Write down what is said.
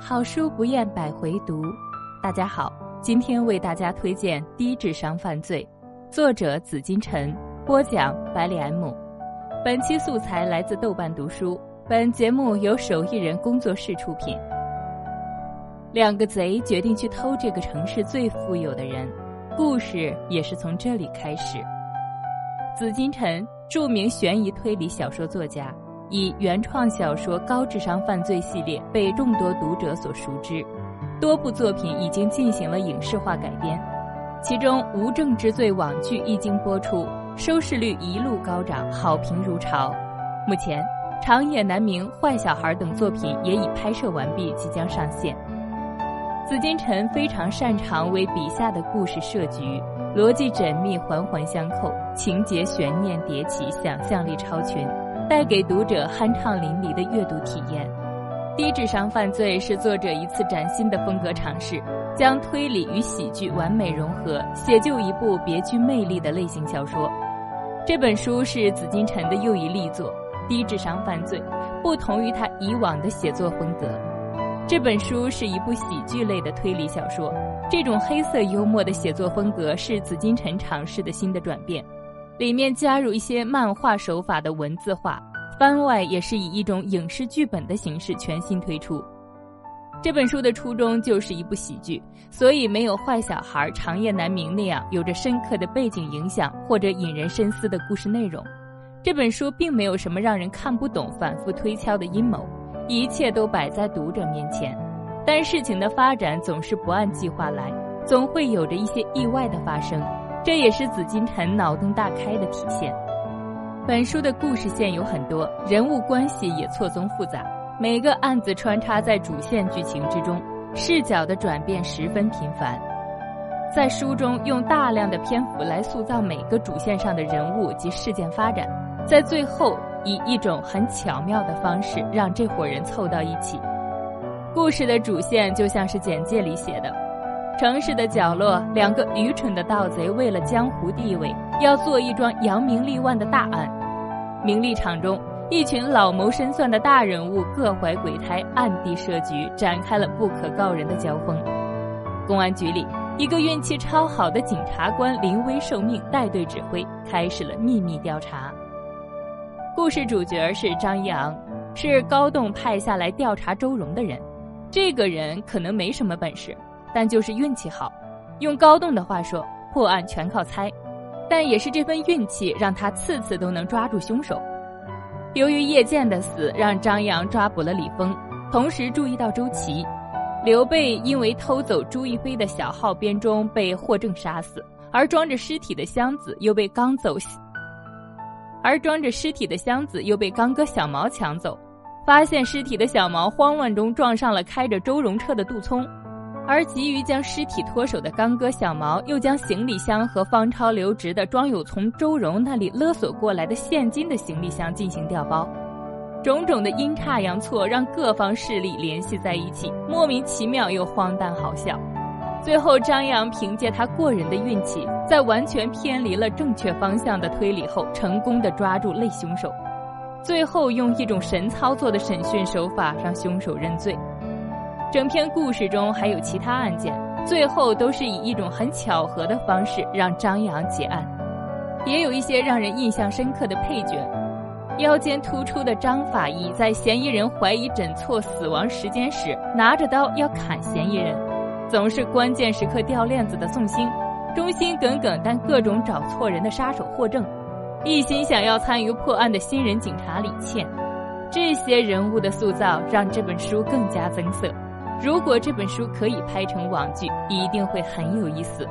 好书不厌百回读，大家好，今天为大家推荐《低智商犯罪》，作者紫金陈，播讲百里 M。本期素材来自豆瓣读书，本节目由手艺人工作室出品。两个贼决定去偷这个城市最富有的人，故事也是从这里开始。紫金陈，著名悬疑推理小说作家。以原创小说《高智商犯罪》系列被众多读者所熟知，多部作品已经进行了影视化改编，其中《无证之罪》网剧一经播出，收视率一路高涨，好评如潮。目前，《长夜难明》《坏小孩》等作品也已拍摄完毕，即将上线。紫金陈非常擅长为笔下的故事设局，逻辑缜密，环环相扣，情节悬念迭起，想象力超群。带给读者酣畅淋漓的阅读体验，《低智商犯罪》是作者一次崭新的风格尝试，将推理与喜剧完美融合，写就一部别具魅力的类型小说。这本书是紫金陈的又一力作，《低智商犯罪》不同于他以往的写作风格，这本书是一部喜剧类的推理小说。这种黑色幽默的写作风格是紫金陈尝试的新的转变。里面加入一些漫画手法的文字化，番外也是以一种影视剧本的形式全新推出。这本书的初衷就是一部喜剧，所以没有坏小孩、长夜难明那样有着深刻的背景影响或者引人深思的故事内容。这本书并没有什么让人看不懂、反复推敲的阴谋，一切都摆在读者面前。但事情的发展总是不按计划来，总会有着一些意外的发生。这也是紫金陈脑洞大开的体现。本书的故事线有很多，人物关系也错综复杂，每个案子穿插在主线剧情之中，视角的转变十分频繁。在书中用大量的篇幅来塑造每个主线上的人物及事件发展，在最后以一种很巧妙的方式让这伙人凑到一起。故事的主线就像是简介里写的。城市的角落，两个愚蠢的盗贼为了江湖地位，要做一桩扬名立万的大案。名利场中，一群老谋深算的大人物各怀鬼胎，暗地设局，展开了不可告人的交锋。公安局里，一个运气超好的警察官临危受命，带队指挥，开始了秘密调查。故事主角是张一昂，是高栋派下来调查周荣的人。这个人可能没什么本事。但就是运气好，用高栋的话说，破案全靠猜。但也是这份运气，让他次次都能抓住凶手。由于叶剑的死，让张扬抓捕了李峰，同时注意到周琦。刘备因为偷走朱一飞的小号编钟被霍正杀死，而装着尸体的箱子又被刚走，而装着尸体的箱子又被刚哥小毛抢走。发现尸体的小毛慌乱中撞上了开着周荣车的杜聪。而急于将尸体脱手的刚哥小毛，又将行李箱和方超留职的装有从周荣那里勒索过来的现金的行李箱进行调包，种种的阴差阳错让各方势力联系在一起，莫名其妙又荒诞好笑。最后，张扬凭借他过人的运气，在完全偏离了正确方向的推理后，成功的抓住类凶手，最后用一种神操作的审讯手法让凶手认罪。整篇故事中还有其他案件，最后都是以一种很巧合的方式让张扬结案，也有一些让人印象深刻的配角。腰间突出的张法医在嫌疑人怀疑诊错死亡时间时，拿着刀要砍嫌疑人；总是关键时刻掉链子的宋兴，忠心耿耿但各种找错人的杀手霍正，一心想要参与破案的新人警察李倩。这些人物的塑造让这本书更加增色。如果这本书可以拍成网剧，一定会很有意思。